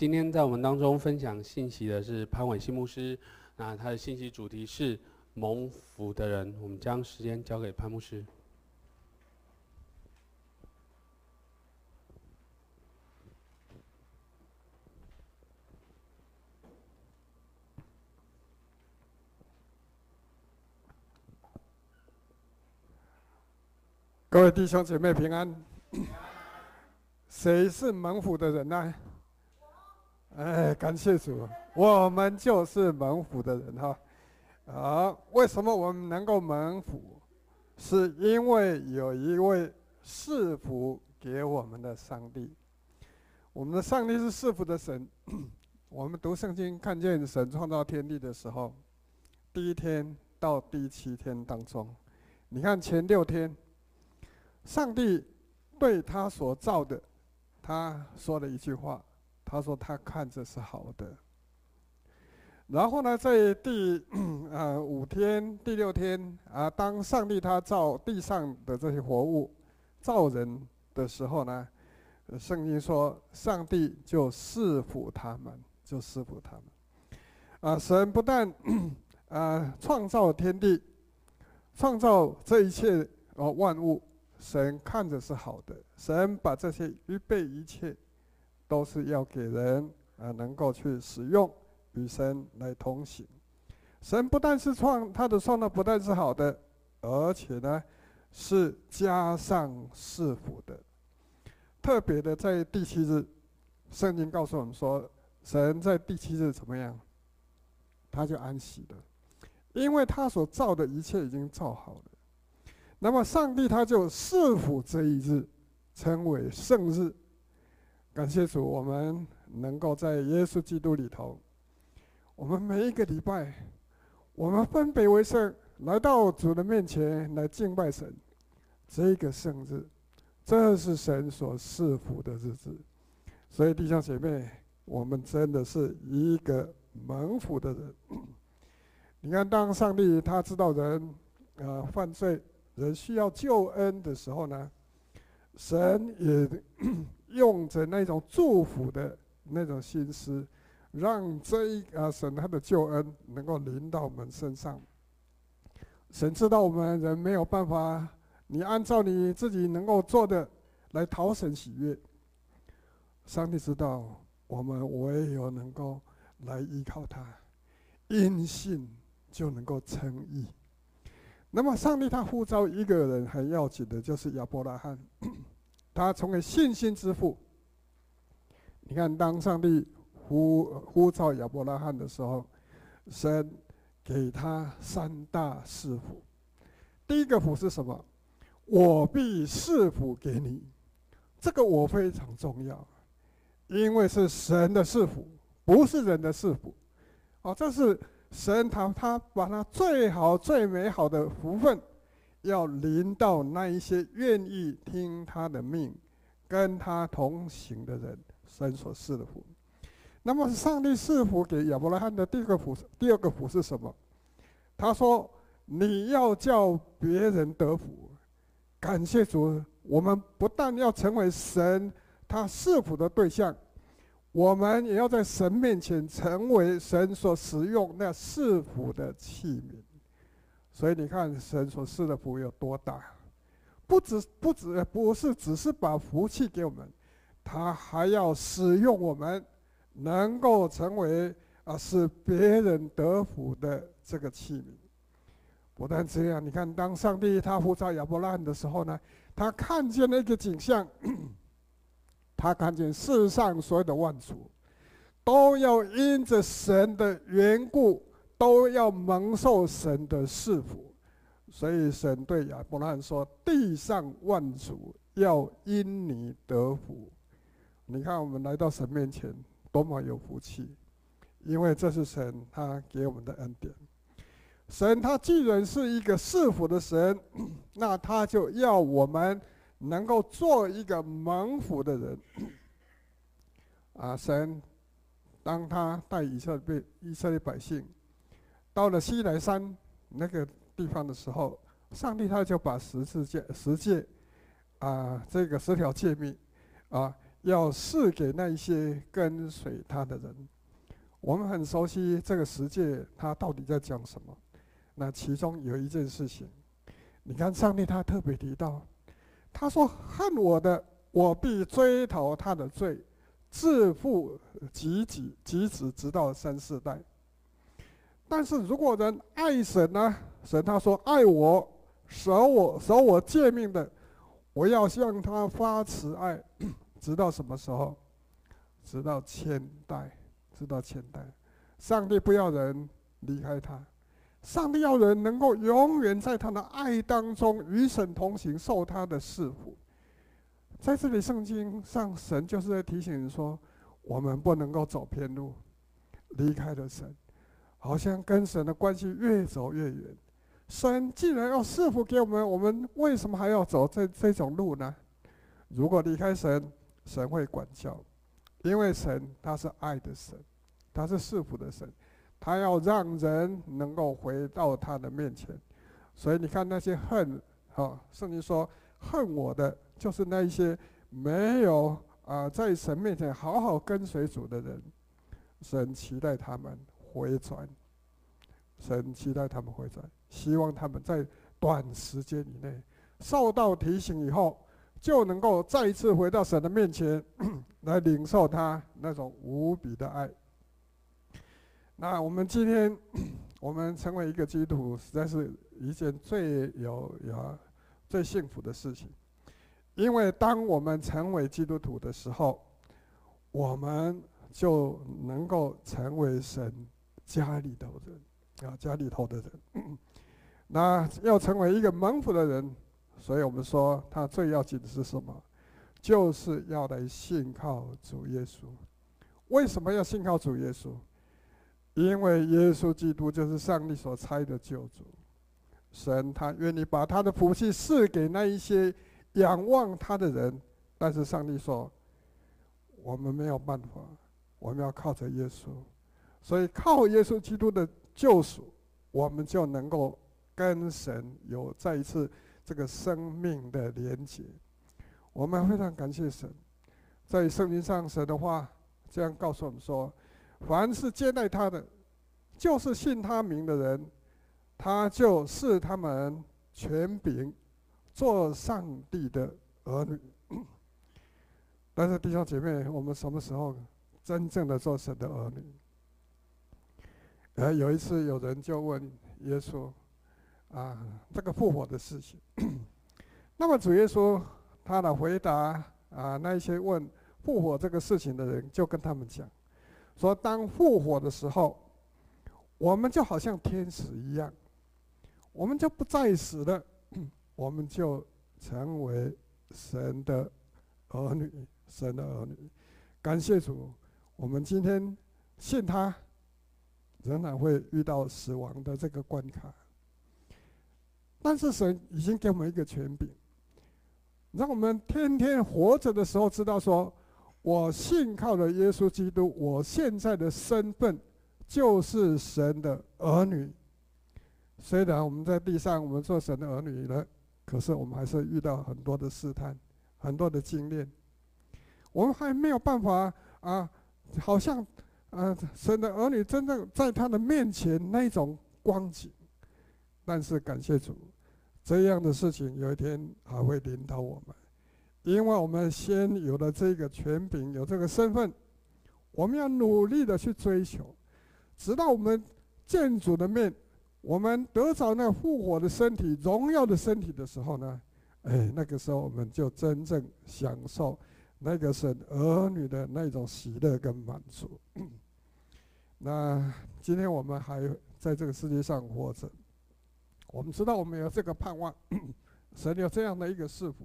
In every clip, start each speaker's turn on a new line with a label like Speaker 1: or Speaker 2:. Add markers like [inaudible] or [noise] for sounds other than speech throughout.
Speaker 1: 今天在我们当中分享信息的是潘伟信牧师，那他的信息主题是蒙福的人。我们将时间交给潘牧师。
Speaker 2: 各位弟兄姐妹平安。[coughs] 谁是蒙福的人呢？哎，感谢主，我们就是蒙福的人哈。啊，为什么我们能够蒙福？是因为有一位赐福给我们的上帝。我们的上帝是赐福的神。[clears throat] 我们读圣经看见神创造天地的时候，第一天到第七天当中，你看前六天。上帝对他所造的，他说了一句话，他说他看着是好的。然后呢，在第呃五天、第六天啊，当上帝他造地上的这些活物，造人的时候呢，圣经说上帝就赐福他们，就赐福他们。啊，神不但啊创造天地，创造这一切哦万物。神看着是好的，神把这些预备一切，都是要给人啊能够去使用，与神来同行。神不但是创他的创造，不但是好的，而且呢是加上赐福的。特别的在第七日，圣经告诉我们说，神在第七日怎么样？他就安息了，因为他所造的一切已经造好了。那么，上帝他就赐福这一日，称为圣日。感谢主，我们能够在耶稣基督里头，我们每一个礼拜，我们分别为圣，来到主的面前来敬拜神。这个圣日，这是神所赐福的日子。所以弟兄姐妹，我们真的是一个蒙福的人。[clears throat] 你看，当上帝他知道人啊、犯罪。人需要救恩的时候呢，神也用着那种祝福的那种心思，让这一啊神他的救恩能够临到我们身上。神知道我们人没有办法，你按照你自己能够做的来讨神喜悦。上帝知道我们唯有能够来依靠他，因信就能够称义。那么，上帝他呼召一个人很要紧的，就是亚伯拉罕，他成为信心之父。你看，当上帝呼呼召亚伯拉罕的时候，神给他三大赐福。第一个福是什么？我必赐福给你。这个我非常重要，因为是神的赐福，不是人的赐福。哦，这是。神他他把他最好最美好的福分，要临到那一些愿意听他的命，跟他同行的人，神所赐的福。那么上帝赐福给亚伯拉罕的第二个福，第二个福是什么？他说：“你要叫别人得福。”感谢主，我们不但要成为神他赐福的对象。我们也要在神面前成为神所使用那赐福的器皿，所以你看神所赐的福有多大？不只不只不是只是把福气给我们，他还要使用我们，能够成为啊使别人得福的这个器皿。不但这样，你看当上帝他呼召亚伯拉罕的时候呢，他看见那个景象。[coughs] 他看见世上所有的万族，都要因着神的缘故，都要蒙受神的赐福，所以神对亚伯拉罕说：“地上万族要因你得福。”你看，我们来到神面前，多么有福气，因为这是神他给我们的恩典。神他既然是一个赐福的神，[clears throat] 那他就要我们。能够做一个蒙福的人，啊，神当他带以色列以色列百姓到了西来山那个地方的时候，上帝他就把十字诫十诫啊，这个十条诫命啊，要赐给那一些跟随他的人。我们很熟悉这个十诫，他到底在讲什么？那其中有一件事情，你看上帝他特别提到，他说：“恨我的，我必追讨他的罪，自父及子及子，直到三四代。”但是如果人爱神呢？神他说：“爱我，守我，守我诫命的，我要向他发慈爱，[coughs] 直到什么时候？直到千代，直到千代。上帝不要人离开他，上帝要人能够永远在他的爱当中与神同行，受他的赐福。在这里圣经上，神就是在提醒人说，我们不能够走偏路，离开了神。”好像跟神的关系越走越远。神既然要赐福给我们，我们为什么还要走这这种路呢？如果离开神，神会管教，因为神他是爱的神，他是赐福的神，他要让人能够回到他的面前。所以你看那些恨，哈，圣经说恨我的，就是那一些没有啊在神面前好好跟随主的人，神期待他们。回转，神期待他们回转，希望他们在短时间以内受到提醒以后，就能够再一次回到神的面前，[coughs] 来领受他那种无比的爱。那我们今天，[coughs] 我们成为一个基督徒，实在是一件最有有最幸福的事情，因为当我们成为基督徒的时候，我们就能够成为神。家里头人啊，家里头的人，[coughs] 那要成为一个蒙福的人，所以我们说他最要紧的是什么？就是要来信靠主耶稣。为什么要信靠主耶稣？因为耶稣基督就是上帝所差的救主。神他愿意把他的福气赐给那一些仰望他的人，但是上帝说，我们没有办法，我们要靠着耶稣。所以靠耶稣基督的救赎，我们就能够跟神有再一次这个生命的连接。我们非常感谢神，在圣经上神的话这样告诉我们说：凡是接待他的，就是信他名的人，他就是他们权柄，做上帝的儿女。[clears throat] 但是弟兄姐妹，我们什么时候真正的做神的儿女？呃，有一次有人就问耶稣，啊，这个复活的事情。[clears throat] 那么主耶稣他的回答啊，那些问复活这个事情的人就跟他们讲，说当复活的时候，我们就好像天使一样，我们就不再死了，[clears throat] 我们就成为神的儿女，神的儿女。感谢主，我们今天信他。仍然会遇到死亡的这个关卡，但是神已经给我们一个权柄，让我们天天活着的时候知道说，我信靠了耶稣基督，我现在的身份就是神的儿女。虽然我们在地上我们做神的儿女了，可是我们还是遇到很多的试探，很多的经验，我们还没有办法啊，好像。啊，神的儿女真正在他的面前那种光景，但是感谢主，这样的事情有一天还会临到我们，因为我们先有了这个权柄，有这个身份，我们要努力的去追求，直到我们见主的面，我们得着那复活的身体、荣耀的身体的时候呢，哎，那个时候我们就真正享受。那个是儿女的那种喜乐跟满足。那今天我们还在这个世界上活着，我们知道我们有这个盼望，[clears throat] 神有这样的一个赐福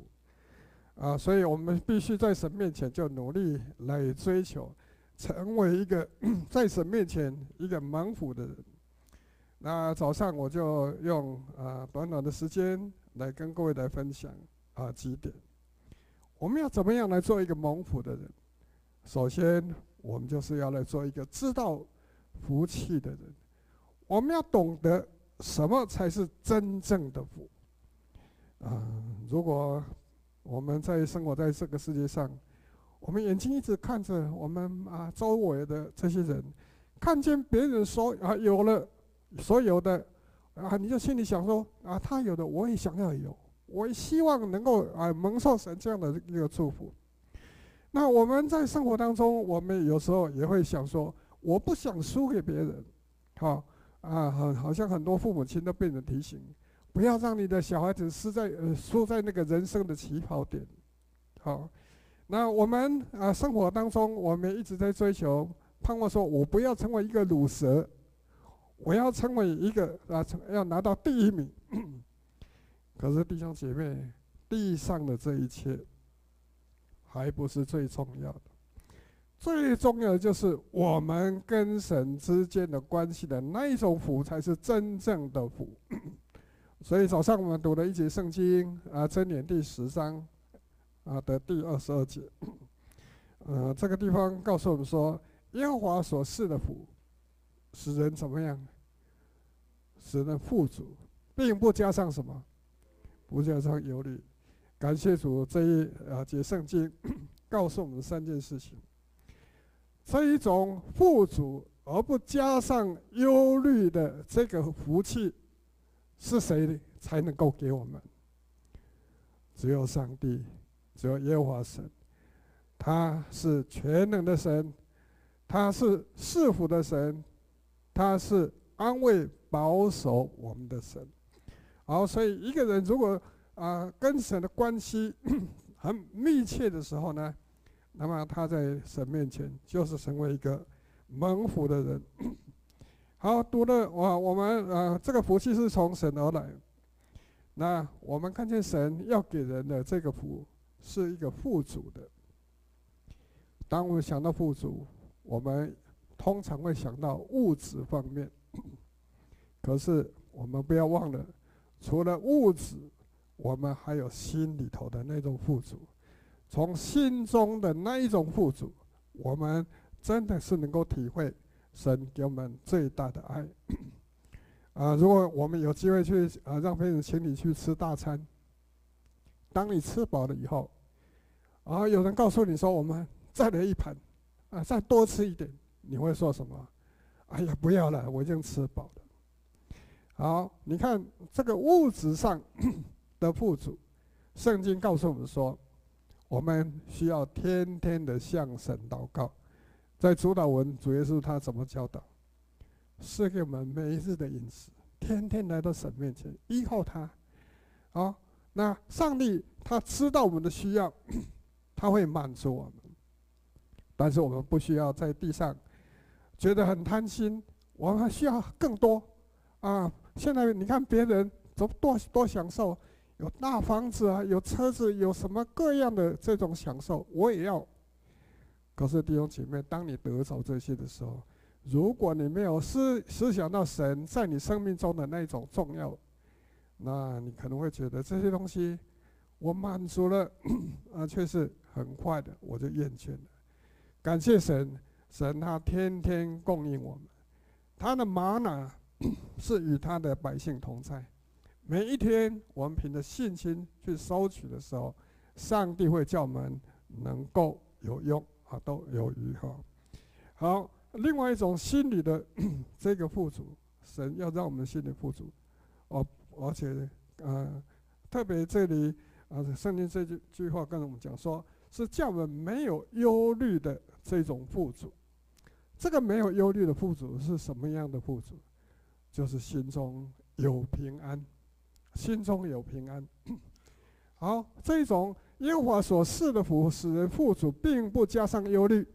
Speaker 2: 啊，所以我们必须在神面前就努力来追求，成为一个 [clears throat] 在神面前一个蒙福的人。那早上我就用啊短短的时间来跟各位来分享啊几点。我们要怎么样来做一个蒙福的人？首先，我们就是要来做一个知道福气的人。我们要懂得什么才是真正的福。啊，如果我们在生活在这个世界上，我们眼睛一直看着我们啊周围的这些人，看见别人所啊有了所有的啊，你就心里想说啊，他有的我也想要有，我也希望能够啊蒙受神这样的一个祝福。那我们在生活当中，我们有时候也会想说，我不想输给别人，好啊，好，好像很多父母亲都被人提醒，不要让你的小孩子输在输在那个人生的起跑点，好。那我们啊，生活当中我们一直在追求，盼望说，我不要成为一个乳蛇，我要成为一个啊，成要拿到第一名。[clears throat] 可是弟兄姐妹，地上的这一切，还不是最重要的，最重要的就是我们跟神之间的关系的那一种福，才是真正的福。[coughs] 所以早上我们读了一节圣经啊，箴言第十章。啊的第二十二节，呃，[coughs] 这个地方告诉我们说，耶和华所赐的福，使人怎么样？使人富足，并不加上什么，不加上忧虑。感谢主，这一啊节圣经 [coughs] 告诉我们三件事情：这一种富足而不加上忧虑的这个福气，是谁才能够给我们？只有上帝。只有耶和华神，他是全能的神，他是赐福的神，他是安慰保守我们的神。好，所以一个人如果啊、跟神的关系 [coughs] 很密切的时候呢，那么他在神面前就是成为一个蒙福的人。[coughs] 好，读了我我们、呃、这个福气是从神而来，那我们看见神要给人的这个福。是一个富足的。当我们想到富足，我们通常会想到物质方面。[coughs] 可是我们不要忘了，除了物质，我们还有心里头的那种富足。从心中的那一种富足，我们真的是能够体会神给我们最大的爱。[coughs] 啊，如果我们有机会去啊，让别人请你去吃大餐，当你吃饱了以后，啊，有人告诉你说，我们再来一盘，啊，再多吃一点，你会说什么？哎呀，不要了，我已经吃饱了。好，你看这个物质上 [coughs] 的富足，圣经告诉我们说，我们需要天天的向神祷告。在主祷文，主耶稣他怎么教导？赐给我们每一日的饮食，天天来到神面前依靠他。啊，那上帝他知道我们的需要。[coughs] 他会满足我们，但是我们不需要在地上觉得很贪心，我们还需要更多啊！现在你看别人怎么多多享受，有大房子啊，有车子，有什么各样的这种享受，我也要。可是弟兄姐妹，当你得着这些的时候，如果你没有思思想到神在你生命中的那种重要，那你可能会觉得这些东西我满足了，[clears throat] 啊，却是。很快的，我就厌倦了。感谢神，神他天天供应我们，他的玛哪 [clears throat] 是与他的百姓同在。每一天，我们凭着信心去收取的时候，上帝会叫我们能够有用啊，都有余哈。好，另外一种心理的这个富足，神要让我们心里富足，哦，而且呃，特别这里啊，圣经这句句话跟我们讲说。是叫我们没有忧虑的这种富足。这个没有忧虑的富足是什么样的富足？就是心中有平安，心中有平安。[coughs] 好，这种耶和华所赐的福，使人富足，并不加上忧虑。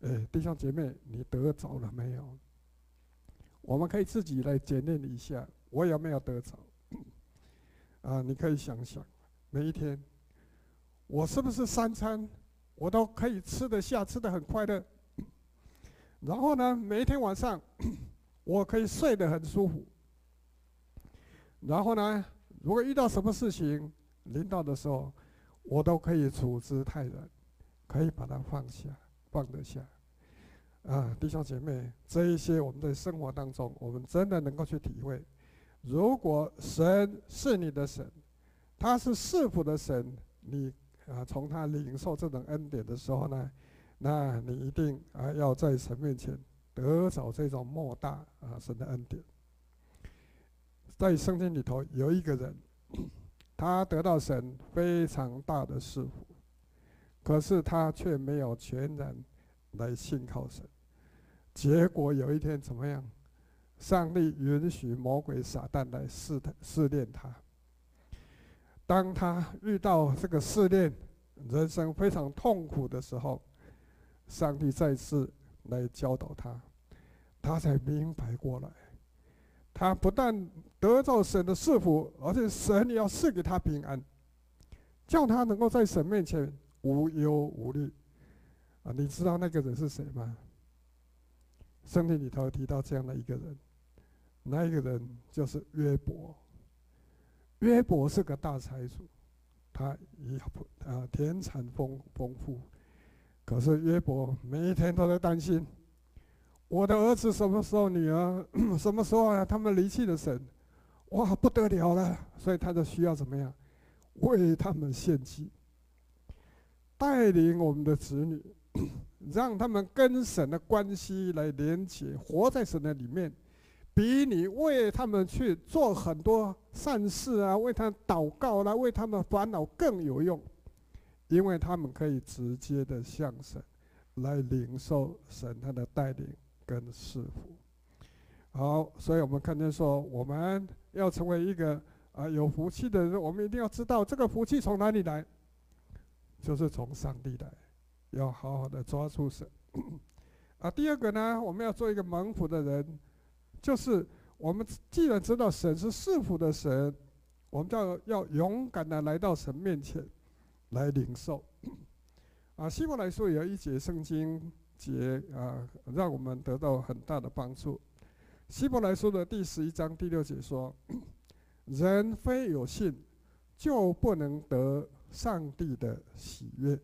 Speaker 2: 哎，弟兄姐妹，你得着了没有？我们可以自己来检验一下，我有没有得着？[coughs] 啊，你可以想想，每一天。我是不是三餐我都可以吃得下，吃得很快乐？[coughs] 然后呢，每一天晚上我可以睡得很舒服。然后呢，如果遇到什么事情临到的时候，我都可以处之泰然，可以把它放下，放得下。啊，弟兄姐妹，这一些我们在生活当中，我们真的能够去体会。如果神是你的神，他是赐福的神，你。啊，从他领受这种恩典的时候呢，那你一定啊要在神面前得着这种莫大啊神的恩典。在圣经里头有一个人，[coughs] 他得到神非常大的赐福，可是他却没有全然来信靠神。结果有一天怎么样？上帝允许魔鬼撒旦来试探试炼他。当他遇到这个试炼，人生非常痛苦的时候，上帝再次来教导他，他才明白过来。他不但得到神的赐福，而且神也要赐给他平安，叫他能够在神面前无忧无虑。啊，你知道那个人是谁吗？圣经里头提到这样的一个人，那一个人就是约伯。约伯是个大财主，他也啊田产丰丰富，可是约伯每一天都在担心，我的儿子什么时候、女儿 [clears throat] 什么时候啊？他们离弃了神，哇不得了了！所以他就需要怎么样，为他们献祭，带领我们的子女。[clears throat] 让他们跟神的关系来连接，活在神的里面，比你为他们去做很多善事啊，为他祷告啦、为他们烦恼更有用，因为他们可以直接的向神来领受神他的带领跟赐福。好，所以我们看见说，我们要成为一个啊有福气的人，我们一定要知道这个福气从哪里来，就是从上帝来。要好好的抓住神，啊，第二个呢，我们要做一个蒙福的人，就是我们既然知道神是赐福的神，我们就要勇敢的来到神面前来领受。[coughs] 啊，希伯来说有一节圣经节啊，让我们得到很大的帮助。希伯来书的第十一章第六节说：“ [coughs] 人非有信，就不能得上帝的喜悦。”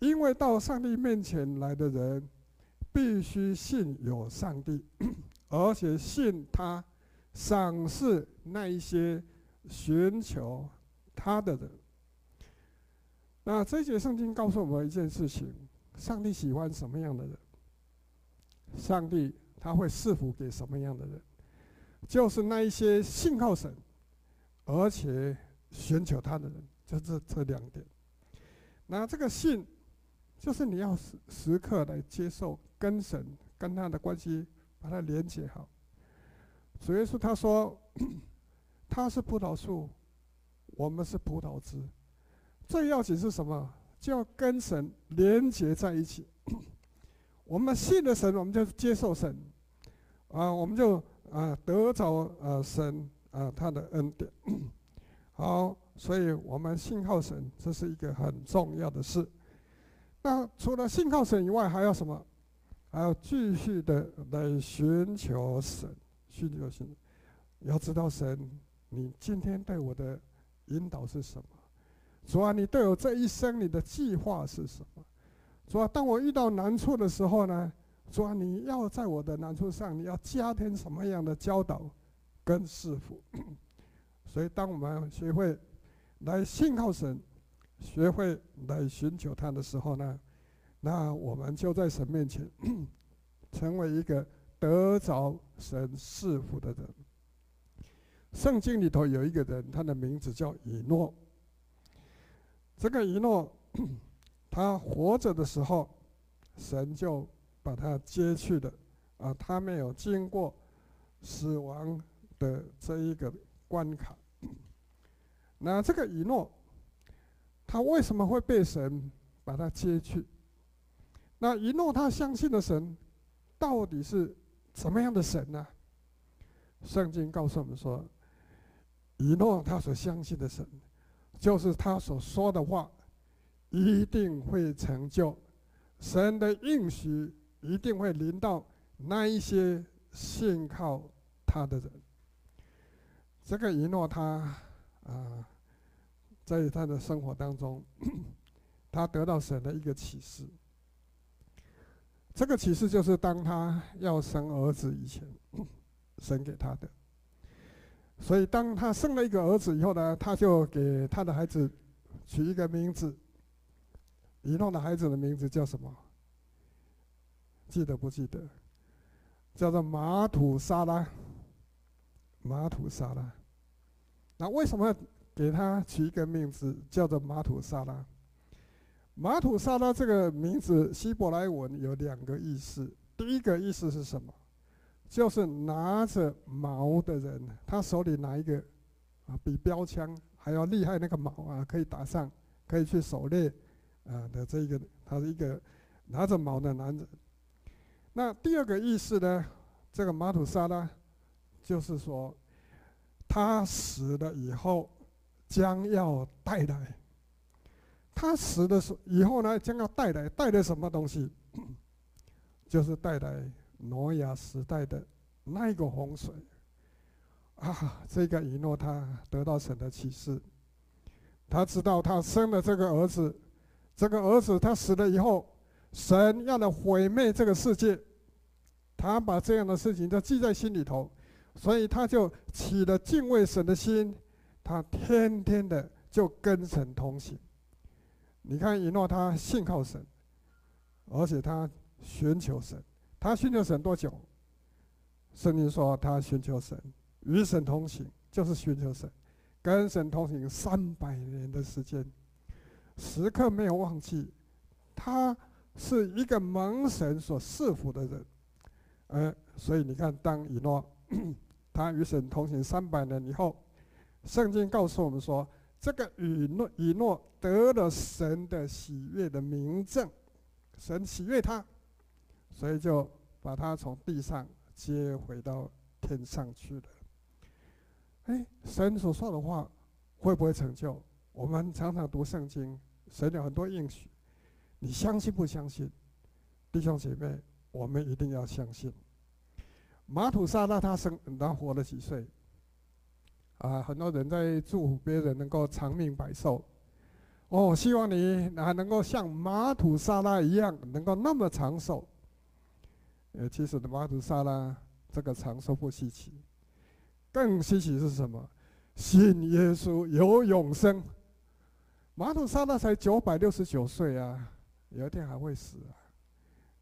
Speaker 2: 因为到上帝面前来的人，必须信有上帝，[coughs] 而且信他赏赐那一些寻求他的人。那这节圣经告诉我们一件事情：上帝喜欢什么样的人？上帝他会赐福给什么样的人？就是那一些信靠神，而且寻求他的人，就这这两点。那这个信。就是你要时时刻来接受跟神跟他的关系，把它连接好。主耶稣他说，[coughs] 他是葡萄树，我们是葡萄枝。最要紧是什么？就要跟神连接在一起。[clears throat] 我们信了神，我们就接受神，啊，我们就啊得着啊神啊他的恩典。[clears throat] 好，所以我们信靠神，这是一个很重要的事。那除了信靠神以外，还要什么？还要继续的来寻求神，寻求神。要知道神，你今天对我的引导是什么？主啊，你对我这一生你的计划是什么？主啊，当我遇到难处的时候呢？主啊，你要在我的难处上，你要加添什么样的教导跟赐福？[coughs] 所以，当我们学会来信靠神。学会来寻求他的时候呢，那我们就在神面前 [coughs] 成为一个得着神赐福的人。圣经里头有一个人，他的名字叫以诺。这个以诺，他活着的时候，神就把他接去的啊，他没有经过死亡的这一个关卡。那这个以诺。他为什么会被神把他接去？那以诺他相信的神到底是怎么样的神呢？圣经告诉我们说，以诺他所相信的神，就是他所说的话一定会成就，神的应许一定会临到那一些信靠他的人。这个以诺他啊。在他的生活当中，[coughs] 他得到神的一个启示。这个启示就是当他要生儿子以前，[coughs] 神给他的。所以当他生了一个儿子以后呢，他就给他的孩子取一个名字，以诺的孩子的名字叫什么？记得不记得？叫做马土沙拉。马土沙拉。那为什么给他取一个名字叫做马土沙拉？马土沙拉这个名字希伯来文有两个意思。第一个意思是什么？就是拿着矛的人，他手里拿一个啊，比标枪还要厉害那个矛啊，可以打上，可以去狩猎啊的这个，他是一个拿着矛的男人。那第二个意思呢？这个玛土撒拉，就是说他死了以后将要带来。他死的时候以后呢，将要带来带来什么东西？就是带来挪亚时代的那一个洪水啊！这个以诺他得到神的启示，他知道他生了这个儿子，这个儿子他死了以后，神要来毁灭这个世界，他把这样的事情都记在心里头，所以他就起了敬畏神的心，他天天的就跟神同行。你看以诺，他信靠神，而且他寻求神。他寻求神多久？圣经说他寻求神，与神同行，就是寻求神，跟神同行三百年的时间，时刻没有忘记。他是一个蒙神所赐福的人，呃，所以你看，当以诺 [coughs] 他与神同行三百年以后，圣经告诉我们说。这个以诺以诺得了神的喜悦的明证，神喜悦他，所以就把他从地上接回到天上去了。哎，神所说的话会不会成就？我们常常读圣经，神有很多应许，你相信不相信？弟兄姐妹，我们一定要相信。玛土沙拉他生他活了几岁？啊，很多人在祝福别人能够长命百寿。哦，希望你还能够像玛土沙拉一样，能够那么长寿。呃，其实的玛土撒拉这个长寿不稀奇，更稀奇是什么？信耶稣有永生。马土撒拉才九百六十九岁啊，有一天还会死啊。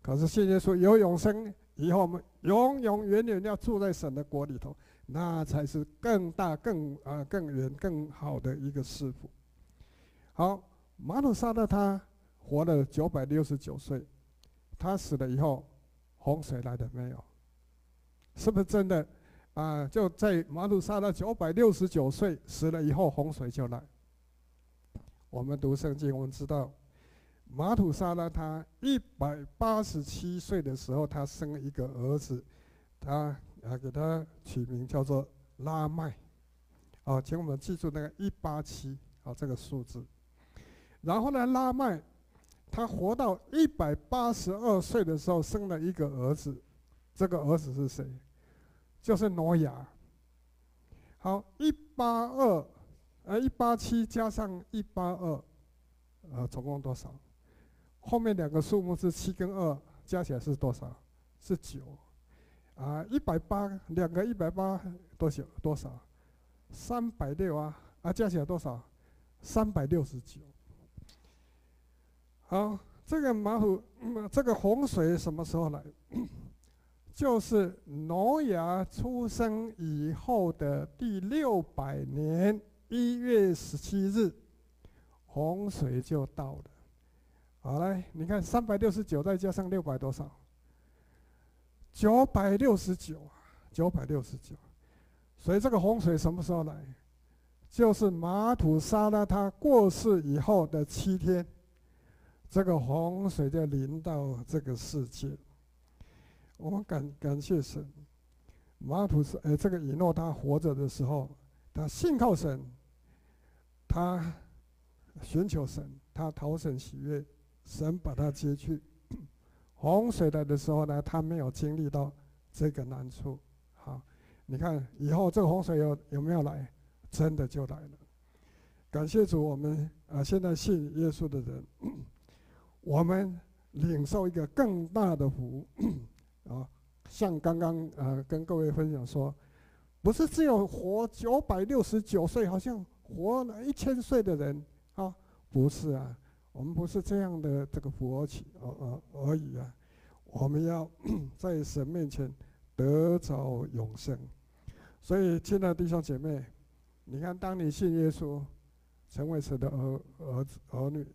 Speaker 2: 可是信耶稣有永生，以后我们永永远远要住在神的国里头。那才是更大、更啊、更远、更好的一个师傅。好，马土撒拉他活了九百六十九岁，他死了以后，洪水来了没有？是不是真的？啊，就在马土撒拉九百六十九岁死了以后，洪水就来。我们读圣经，我们知道，马土撒拉他一百八十七岁的时候，他生了一个儿子，他。啊，给他取名叫做拉麦，啊，请我们记住那个一八七啊这个数字。然后呢，拉麦他活到一百八十二岁的时候，生了一个儿子，这个儿子是谁？就是挪亚。好，一八二，呃，一八七加上一八二，呃，总共多少？后面两个数目是七跟二，加起来是多少？是九。啊，一百八，两个一百八多少？多少？三百六啊！啊，加起来多少？三百六十九。好，这个马虎，这个洪水什么时候来？[coughs] 就是挪亚出生以后的第六百年一月十七日，洪水就到了。好，来，你看三百六十九再加上六百多少？九百六十九啊，九百六十九，所以这个洪水什么时候来？就是马土沙拉他过世以后的七天，这个洪水就临到这个世界。我们感感谢神，马土撒呃这个以诺他活着的时候，他信靠神，他寻求神，他讨神喜悦，神把他接去。[coughs] 洪水来的时候呢，他没有经历到这个难处。好，你看以后这个洪水有有没有来？真的就来了。感谢主，我们啊现在信耶稣的人，我们领受一个更大的福 [coughs] 啊！像刚刚啊跟各位分享说，不是只有活九百六十九岁，好像活了一千岁的人啊，不是啊，我们不是这样的这个福而起而而而已啊，我们要 [coughs] 在神面前得着永生。所以，亲爱的弟兄姐妹，你看，当你信耶稣，成为神的儿儿子儿女，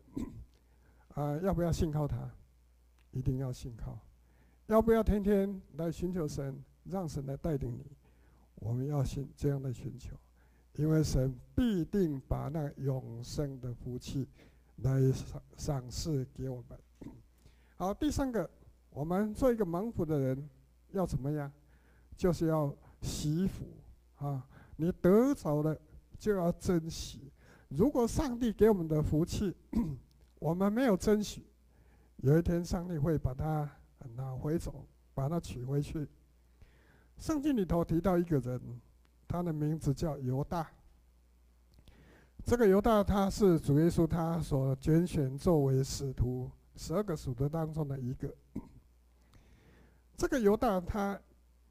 Speaker 2: 啊，要不要信靠他？一定要信靠。要不要天天来寻求神，让神来带领你？我们要信这样的寻求，因为神必定把那永生的福气来赏赏赐给我们。好，第三个，我们做一个蒙福的人，要怎么样？就是要惜福啊！你得着了就要珍惜。如果上帝给我们的福气，我们没有争取，有一天上帝会把它。拿回走，把它取回去。圣经里头提到一个人，他的名字叫犹大。这个犹大他是主耶稣他所拣选作为使徒十二个使徒当中的一个。[clears throat] 这个犹大他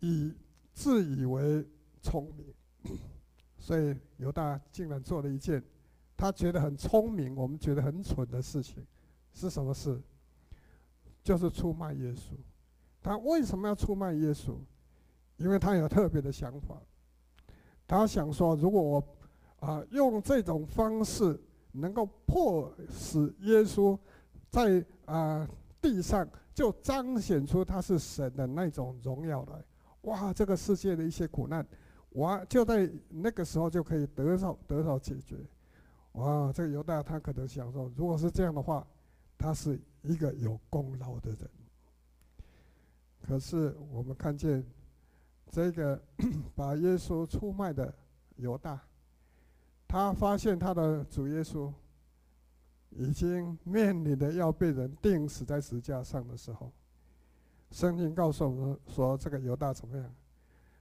Speaker 2: 以自以为聪明，所以犹大竟然做了一件他觉得很聪明，我们觉得很蠢的事情，是什么事？就是出卖耶稣，他为什么要出卖耶稣？因为他有特别的想法，他想说，如果我啊用这种方式能够迫使耶稣在啊地上就彰显出他是神的那种荣耀来，哇，这个世界的一些苦难，哇，就在那个时候就可以得到得到解决，哇，这个犹大他可能想说，如果是这样的话，他是。一个有功劳的人，可是我们看见这个 [coughs] 把耶稣出卖的犹大，他发现他的主耶稣已经面临的要被人钉死在石架上的时候，圣经告诉我们说，这个犹大怎么样？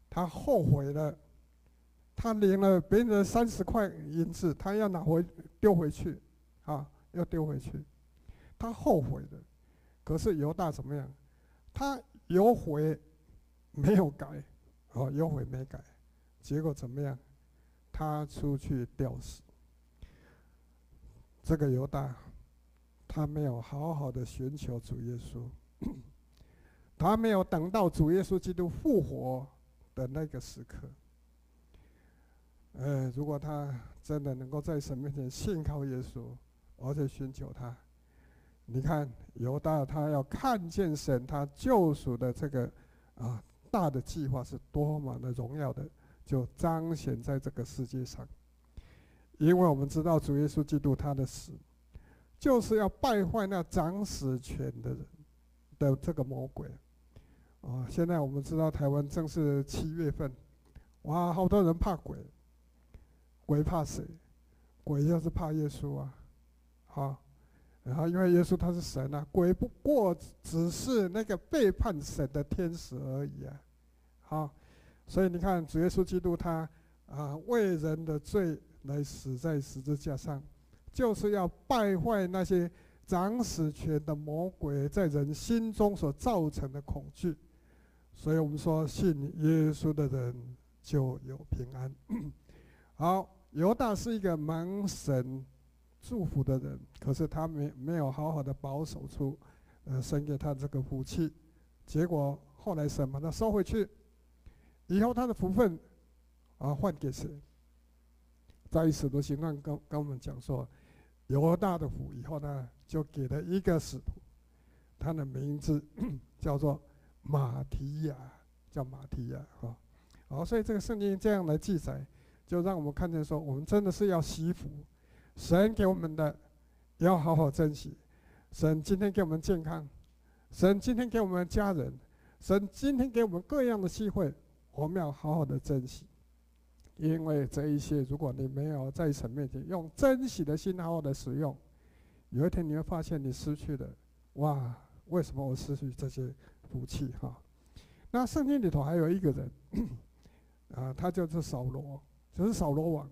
Speaker 2: 他后悔了，他领了别人的三十块银子，他要拿回丢回去，啊，要丢回去。他后悔的，可是犹大怎么样？他有悔没有改，哦，有悔没改，结果怎么样？他出去吊死。这个犹大，他没有好好的寻求主耶稣，他没有等到主耶稣基督复活的那个时刻。呃，如果他真的能够在神面前信靠耶稣，而且寻求他。你看犹大，他要看见神他救赎的这个啊大的计划是多么的荣耀的，就彰显在这个世界上。因为我们知道主耶稣基督他的死，就是要败坏那掌死权的人的这个魔鬼。啊，现在我们知道台湾正是七月份，哇，好多人怕鬼，鬼怕谁？鬼就是怕耶稣啊，好。然后，因为耶稣他是神啊，鬼不过只是那个背叛神的天使而已啊。好，所以你看，主耶稣基督他啊为人的罪来死在十字架上，就是要败坏那些掌死权的魔鬼在人心中所造成的恐惧。所以我们说，信耶稣的人就有平安。[coughs] 好，犹大是一个蒙神。祝福的人，可是他没没有好好的保守出，呃，神给他这个福气，结果后来神把他收回去，以后他的福分，啊，换给谁？在使徒行传跟跟我们讲说，犹大的福以后呢，就给了一个使徒，他的名字 [coughs] 叫做马提亚，叫马提亚，哈，好，所以这个圣经这样来记载，就让我们看见说，我们真的是要惜福。神给我们的要好好珍惜。神今天给我们健康，神今天给我们家人，神今天给我们各样的机会，我们要好好的珍惜。因为这一些，如果你没有在神面前用珍惜的心好好的使用，有一天你会发现你失去了。哇，为什么我失去这些福气？哈，那圣经里头还有一个人，[coughs] 啊，他就是扫罗，就是扫罗王。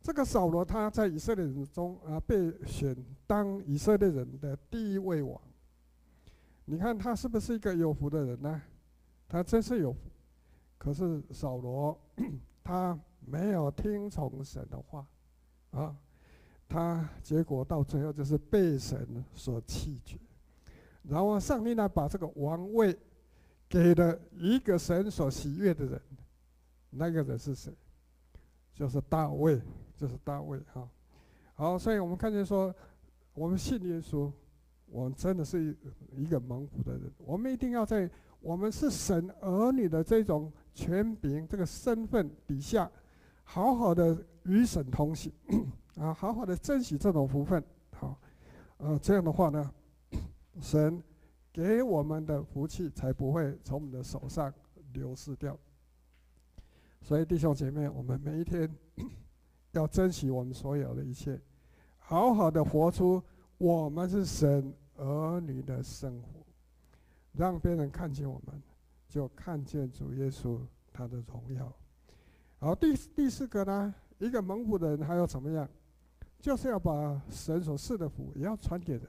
Speaker 2: 这个扫罗他在以色列人中啊被选当以色列人的第一位王。你看他是不是一个有福的人呢？他真是有福。可是扫罗 [clears throat] 他没有听从神的话啊。他结果到最后就是被神所弃绝。然后上帝呢，把这个王位给了一个神所喜悦的人，那个人是谁？就是大卫，就是大卫哈。好，所以我们看见说，我们信耶稣，我们真的是一个蒙福的人。我们一定要在我们是神儿女的这种权柄、这个身份底下，好好的与神同行，[coughs] 啊，好好的珍惜这种福分。好，呃，这样的话呢，神给我们的福气才不会从我们的手上流失掉。所以弟兄姐妹，我们每一天 [coughs] 要珍惜我们所有的一切，好好的活出我们是神儿女的生活，让别人看见我们，就看见主耶稣他的荣耀。好，第第四个呢，一个蒙福的人还要怎么样？就是要把神所赐的福也要传给人。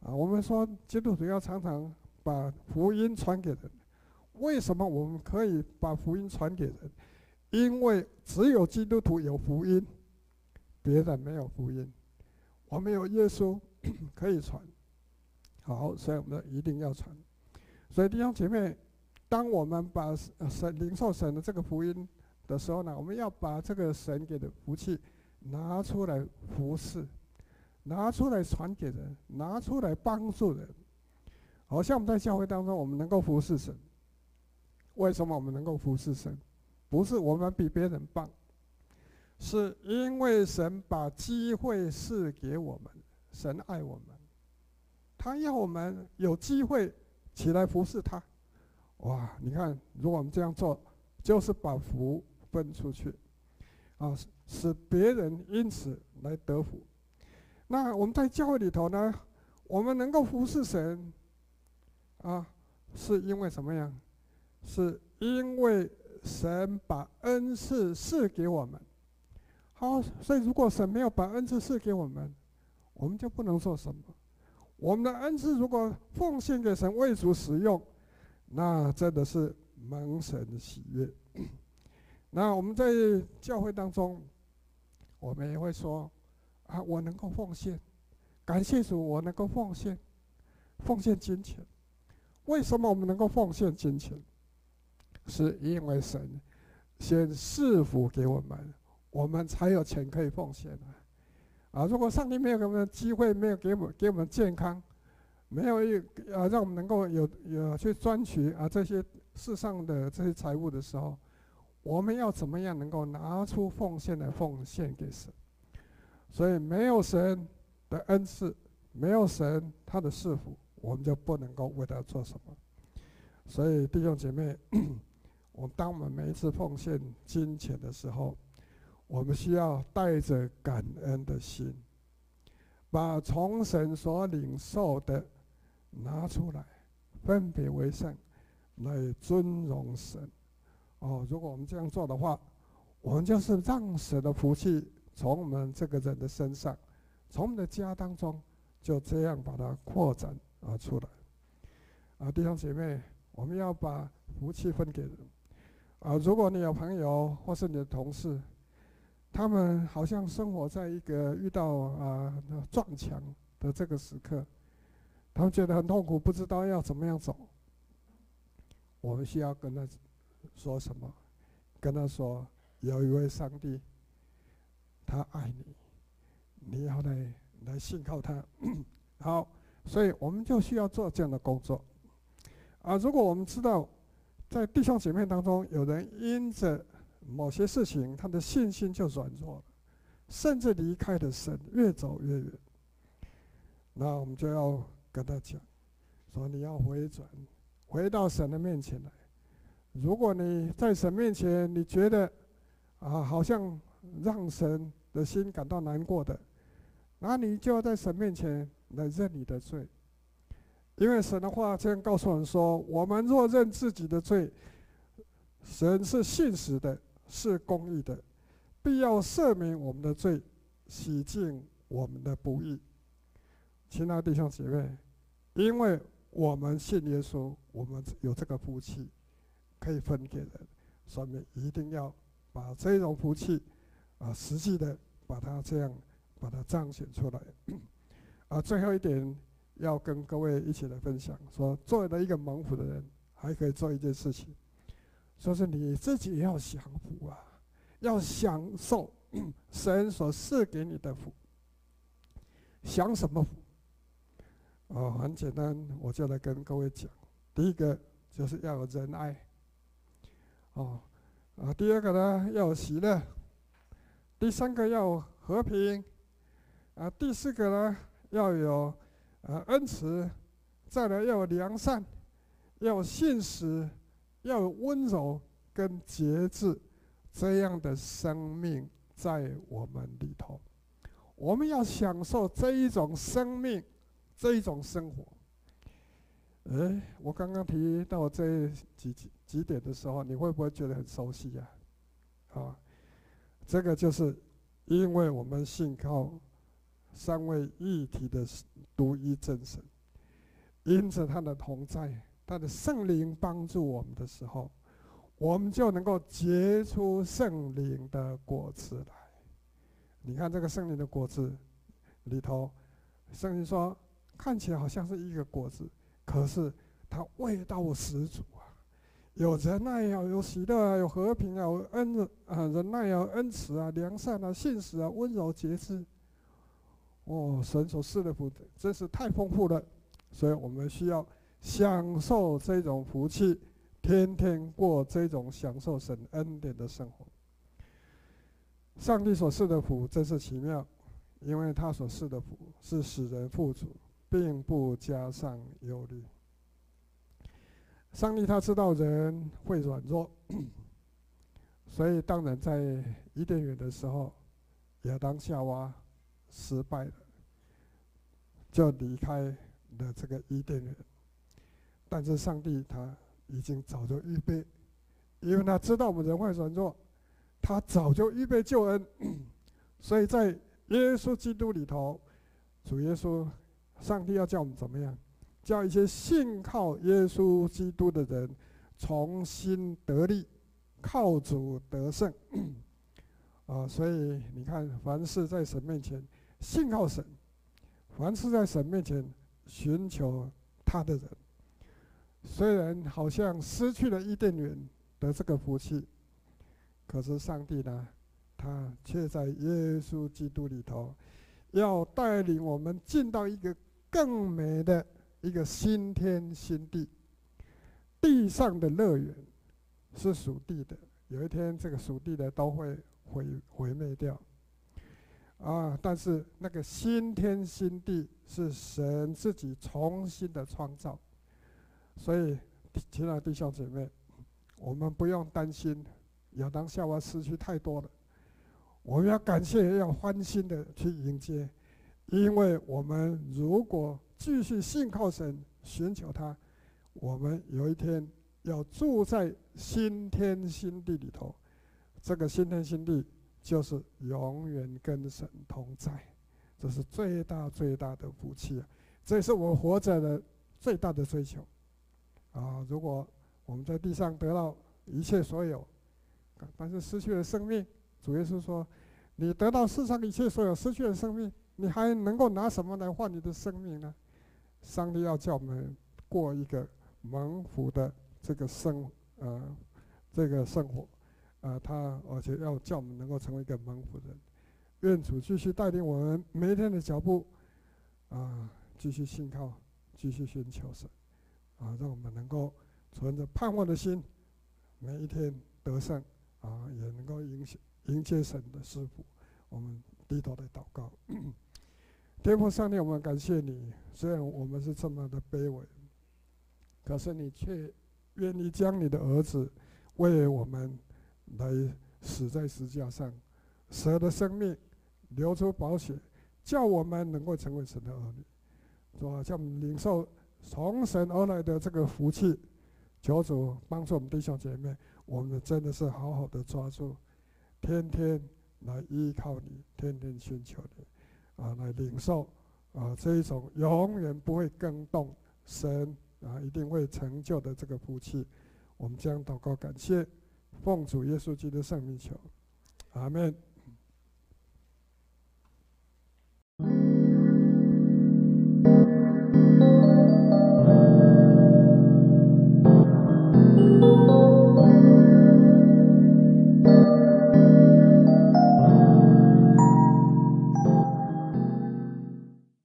Speaker 2: 啊，我们说基督徒要常常把福音传给人。为什么我们可以把福音传给人？因为只有基督徒有福音，别人没有福音。我们有耶稣可以传。好，所以我们一定要传。所以弟兄姐妹，当我们把神灵受神的这个福音的时候呢，我们要把这个神给的福气拿出来服侍。拿出来传给人，拿出来帮助人。好像我们在教会当中，我们能够服侍神。为什么我们能够服侍神？不是我们比别人棒，是因为神把机会赐给我们。神爱我们，他要我们有机会起来服侍他。哇！你看，如果我们这样做，就是把福分出去，啊，使别人因此来得福。那我们在教会里头呢，我们能够服侍神，啊，是因为什么样？是因为神把恩赐赐给我们。好，所以如果神没有把恩赐赐给我们，我们就不能做什么。我们的恩赐如果奉献给神为主使用，那真的是蒙神喜悦。[coughs] 那我们在教会当中，我们也会说。啊，我能够奉献，感谢主，我能够奉献，奉献金钱。为什么我们能够奉献金钱？是因为神先赐福给我们，我们才有钱可以奉献啊！啊，如果上帝没有给我们机会，没有给我们给我们健康，没有一啊，让我们能够有有去赚取啊这些世上的这些财物的时候，我们要怎么样能够拿出奉献来奉献给神？所以没有神的恩赐，没有神他的赐福，我们就不能够为他做什么。所以弟兄姐妹，我当我们每一次奉献金钱的时候，我们需要带着感恩的心，把从神所领受的拿出来，分别为圣，来尊荣神。哦，如果我们这样做的话，我们就是让神的福气。从我们这个人的身上，从我们的家当中，就这样把它扩展啊出来。啊，弟兄姐妹，我们要把福气分给。啊，如果你有朋友或是你的同事，他们好像生活在一个遇到啊撞墙的这个时刻，他们觉得很痛苦，不知道要怎么样走。我们需要跟他说什么？跟他说，有一位上帝。他爱你，你要来来信靠他。[coughs] 好，所以我们就需要做这样的工作。啊，如果我们知道，在弟兄姐妹当中有人因着某些事情，他的信心就软弱了，甚至离开了神，越走越远，那我们就要跟他讲，说你要回转，回到神的面前来。如果你在神面前，你觉得啊，好像。让神的心感到难过的，那你就要在神面前来认你的罪，因为神的话这样告诉我们说：我们若认自己的罪，神是信实的，是公义的，必要赦免我们的罪，洗净我们的不义。亲爱的弟兄姐妹，因为我们信耶稣，我们有这个福气可以分给人，所以一定要把这种福气。啊，实际的把它这样把它彰显出来。啊，最后一点要跟各位一起来分享，说作为一个蒙福的人，还可以做一件事情，说是你自己要享福啊，要享受 [coughs] 神所赐给你的福。享什么福？哦，很简单，我就来跟各位讲。第一个就是要有仁爱，哦，啊，第二个呢要有喜乐，第三个要和平，啊，第四个呢要有啊恩慈，再来要有良善，要有信实，要有温柔跟节制，这样的生命在我们里头。我们要享受这一种生命，这一种生活。哎，我刚刚提到这几几几点的时候，你会不会觉得很熟悉呀？啊，这个就是因为我们信靠三位一体的独一真神，因着他的同在，他的圣灵帮助我们的时候，我们就能够结出圣灵的果子来。你看这个圣灵的果子里头，圣经说看起来好像是一个果子，可是它味道十足啊！有仁爱啊，有喜乐啊，有和平啊，有恩啊，仁爱啊，恩慈啊，良善啊，信实啊，温柔节制。哦，神所赐的福真是太丰富了，所以我们需要享受这种福气，天天过这种享受神恩典的生活。上帝所赐的福真是奇妙，因为他所赐的福是使人富足，并不加上忧虑。上帝他知道人会软弱，[coughs] 所以当然在伊甸园的时候，亚当夏娃失败了，就离开了这个伊甸园。但是上帝他已经早就预备，因为他知道我们人会软弱。他早就预备救恩，[coughs] 所以在耶稣基督里头，主耶稣，上帝要叫我们怎么样？叫一些信靠耶稣基督的人重新得力，靠主得胜。[coughs] 啊，所以你看，凡是在神面前信靠神，凡是在神面前寻求他的人，虽然好像失去了伊甸园的这个福气。可是上帝呢，他却在耶稣基督里头，要带领我们进到一个更美的一个新天新地。地上的乐园是属地的，有一天这个属地的都会毁毁灭掉。啊，但是那个新天新地是神自己重新的创造，所以亲爱的弟兄姐妹，我们不用担心。亚当夏娃失去太多了，我们要感谢，要欢欣的去迎接，因为我们如果继续信靠神，寻求他，我们有一天要住在新天新地里头。这个新天新地就是永远跟神同在，这是最大最大的福气啊！这是我活着的最大的追求啊！如果我们在地上得到一切所有，但是失去了生命，主耶稣说：“你得到世上一切所有，失去了生命，你还能够拿什么来换你的生命呢？”上帝要叫我们过一个蒙福的这个生呃这个生活，啊，他而且要叫我们能够成为一个蒙福人。愿主继续带领我们每一天的脚步，啊，继续信靠，继续寻求神，啊，让我们能够存着盼望的心，每一天得胜。啊，也能够迎接迎接神的赐福，我们低头来祷告。[clears throat] 天父上帝，我们感谢你。虽然我们是这么的卑微，可是你却愿意将你的儿子为我们来死在十字架上，舍的生命，流出宝血，叫我们能够成为神的儿女，是吧？叫我们领受从神而来的这个福气。求主帮助我们弟兄姐妹。我们真的是好好的抓住，天天来依靠你，天天寻求你，啊，来领受啊这一种永远不会更动，神啊一定会成就的这个福气。我们将祷告感谢，奉主耶稣基督的圣名求，阿
Speaker 3: 门。